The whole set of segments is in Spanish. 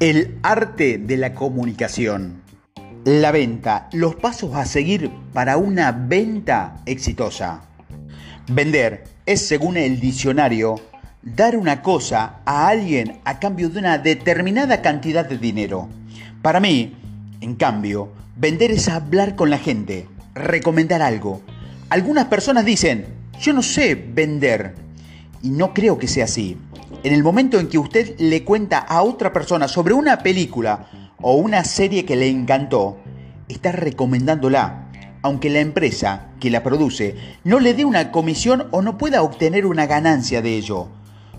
El arte de la comunicación. La venta, los pasos a seguir para una venta exitosa. Vender es, según el diccionario, dar una cosa a alguien a cambio de una determinada cantidad de dinero. Para mí, en cambio, vender es hablar con la gente, recomendar algo. Algunas personas dicen, yo no sé vender. Y no creo que sea así. En el momento en que usted le cuenta a otra persona sobre una película o una serie que le encantó, está recomendándola, aunque la empresa que la produce no le dé una comisión o no pueda obtener una ganancia de ello.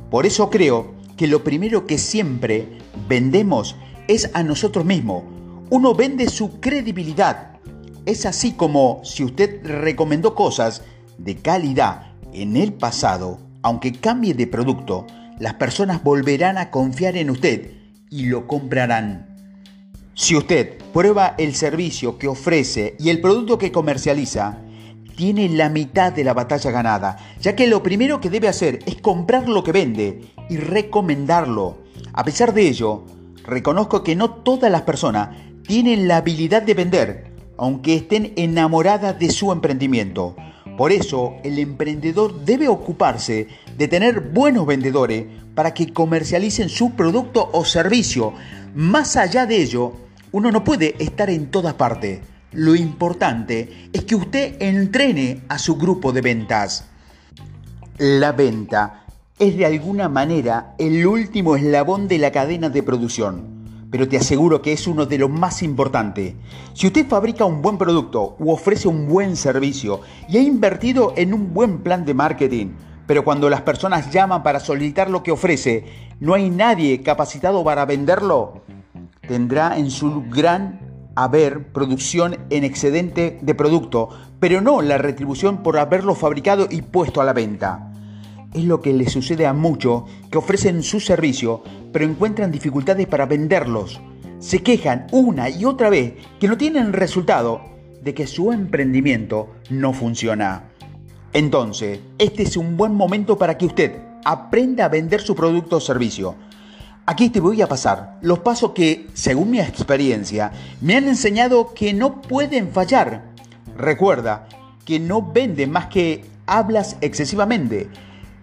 Por eso creo que lo primero que siempre vendemos es a nosotros mismos. Uno vende su credibilidad. Es así como si usted recomendó cosas de calidad en el pasado, aunque cambie de producto, las personas volverán a confiar en usted y lo comprarán. Si usted prueba el servicio que ofrece y el producto que comercializa, tiene la mitad de la batalla ganada, ya que lo primero que debe hacer es comprar lo que vende y recomendarlo. A pesar de ello, reconozco que no todas las personas tienen la habilidad de vender, aunque estén enamoradas de su emprendimiento. Por eso, el emprendedor debe ocuparse de tener buenos vendedores para que comercialicen su producto o servicio. Más allá de ello, uno no puede estar en todas partes. Lo importante es que usted entrene a su grupo de ventas. La venta es de alguna manera el último eslabón de la cadena de producción pero te aseguro que es uno de los más importantes. Si usted fabrica un buen producto u ofrece un buen servicio y ha invertido en un buen plan de marketing, pero cuando las personas llaman para solicitar lo que ofrece, no hay nadie capacitado para venderlo, tendrá en su gran haber producción en excedente de producto, pero no la retribución por haberlo fabricado y puesto a la venta. Es lo que le sucede a muchos que ofrecen su servicio, pero encuentran dificultades para venderlos. Se quejan una y otra vez que no tienen resultado de que su emprendimiento no funciona. Entonces, este es un buen momento para que usted aprenda a vender su producto o servicio. Aquí te voy a pasar los pasos que, según mi experiencia, me han enseñado que no pueden fallar. Recuerda que no vende más que hablas excesivamente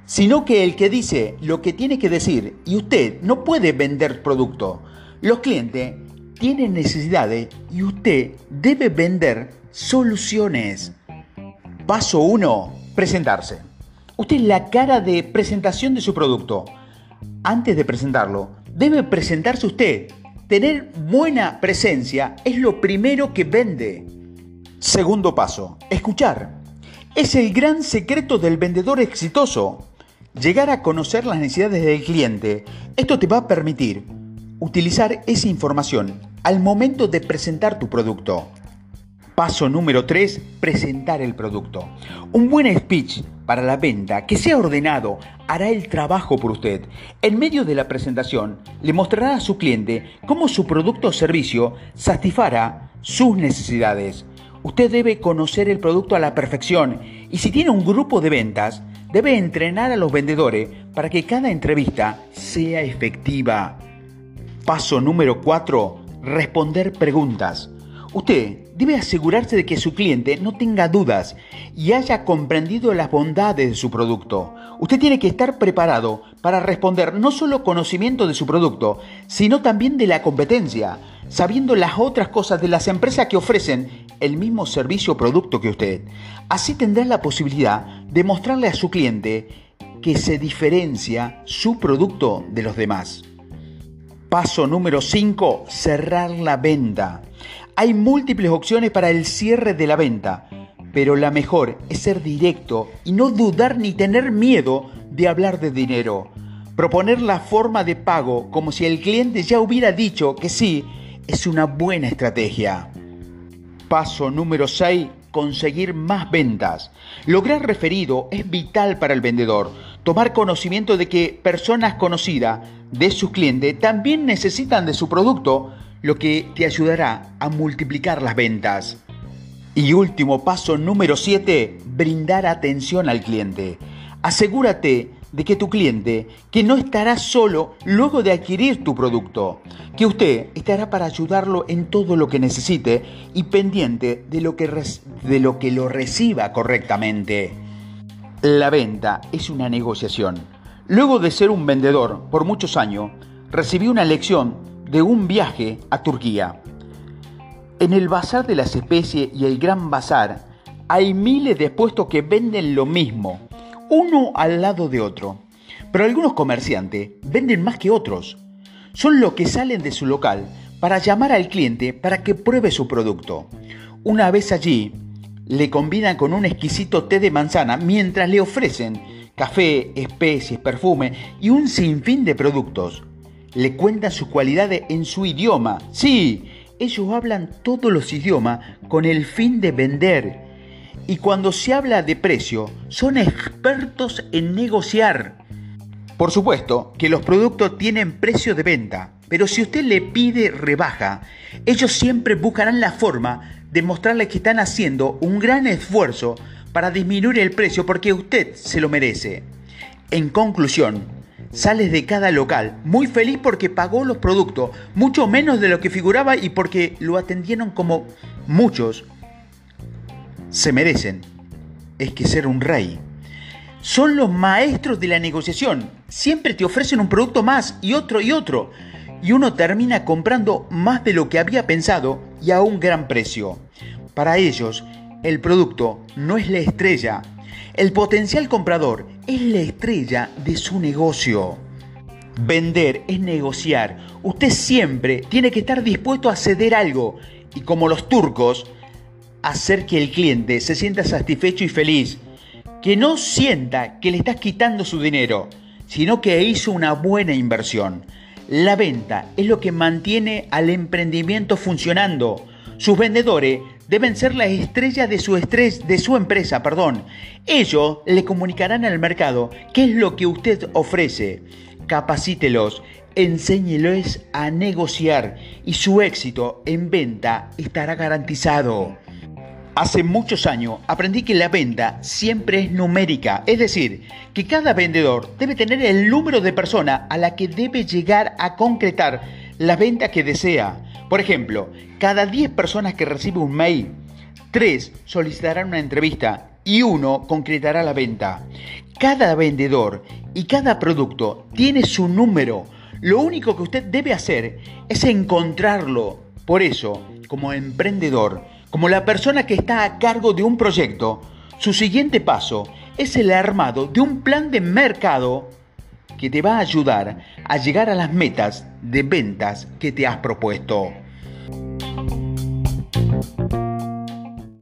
sino que el que dice lo que tiene que decir y usted no puede vender producto. Los clientes tienen necesidades y usted debe vender soluciones. Paso 1. Presentarse. Usted es la cara de presentación de su producto. Antes de presentarlo, debe presentarse usted. Tener buena presencia es lo primero que vende. Segundo paso, escuchar. Es el gran secreto del vendedor exitoso. Llegar a conocer las necesidades del cliente. Esto te va a permitir utilizar esa información al momento de presentar tu producto. Paso número 3, presentar el producto. Un buen speech para la venta que sea ordenado hará el trabajo por usted. En medio de la presentación le mostrará a su cliente cómo su producto o servicio satisfará sus necesidades. Usted debe conocer el producto a la perfección y si tiene un grupo de ventas, debe entrenar a los vendedores para que cada entrevista sea efectiva. Paso número 4. Responder preguntas. Usted debe asegurarse de que su cliente no tenga dudas y haya comprendido las bondades de su producto. Usted tiene que estar preparado para responder no solo conocimiento de su producto, sino también de la competencia, sabiendo las otras cosas de las empresas que ofrecen el mismo servicio o producto que usted. Así tendrá la posibilidad de mostrarle a su cliente que se diferencia su producto de los demás. Paso número 5. Cerrar la venta. Hay múltiples opciones para el cierre de la venta, pero la mejor es ser directo y no dudar ni tener miedo de hablar de dinero. Proponer la forma de pago como si el cliente ya hubiera dicho que sí es una buena estrategia. Paso número 6. Conseguir más ventas. Lograr referido es vital para el vendedor. Tomar conocimiento de que personas conocidas de sus clientes también necesitan de su producto lo que te ayudará a multiplicar las ventas. Y último paso número 7, brindar atención al cliente. Asegúrate de que tu cliente, que no estará solo luego de adquirir tu producto, que usted estará para ayudarlo en todo lo que necesite y pendiente de lo que, de lo, que lo reciba correctamente. La venta es una negociación. Luego de ser un vendedor por muchos años, recibí una lección de un viaje a Turquía. En el Bazar de las Especies y el Gran Bazar hay miles de puestos que venden lo mismo, uno al lado de otro. Pero algunos comerciantes venden más que otros. Son los que salen de su local para llamar al cliente para que pruebe su producto. Una vez allí, le combinan con un exquisito té de manzana mientras le ofrecen café, especies, perfume y un sinfín de productos. Le cuentan sus cualidades en su idioma. Sí, ellos hablan todos los idiomas con el fin de vender. Y cuando se habla de precio, son expertos en negociar. Por supuesto que los productos tienen precio de venta, pero si usted le pide rebaja, ellos siempre buscarán la forma de mostrarle que están haciendo un gran esfuerzo para disminuir el precio porque usted se lo merece. En conclusión, sales de cada local muy feliz porque pagó los productos mucho menos de lo que figuraba y porque lo atendieron como muchos se merecen. Es que ser un rey son los maestros de la negociación. Siempre te ofrecen un producto más y otro y otro. Y uno termina comprando más de lo que había pensado y a un gran precio. Para ellos, el producto no es la estrella. El potencial comprador es la estrella de su negocio. Vender es negociar. Usted siempre tiene que estar dispuesto a ceder algo. Y como los turcos, hacer que el cliente se sienta satisfecho y feliz que no sienta que le estás quitando su dinero, sino que hizo una buena inversión. La venta es lo que mantiene al emprendimiento funcionando. Sus vendedores deben ser la estrella de su, estrés, de su empresa. Perdón. Ellos le comunicarán al mercado qué es lo que usted ofrece. Capacítelos, enséñelos a negociar y su éxito en venta estará garantizado. Hace muchos años aprendí que la venta siempre es numérica, es decir, que cada vendedor debe tener el número de personas a la que debe llegar a concretar la venta que desea. Por ejemplo, cada 10 personas que recibe un mail, 3 solicitarán una entrevista y uno concretará la venta. Cada vendedor y cada producto tiene su número. Lo único que usted debe hacer es encontrarlo. Por eso, como emprendedor, como la persona que está a cargo de un proyecto, su siguiente paso es el armado de un plan de mercado que te va a ayudar a llegar a las metas de ventas que te has propuesto.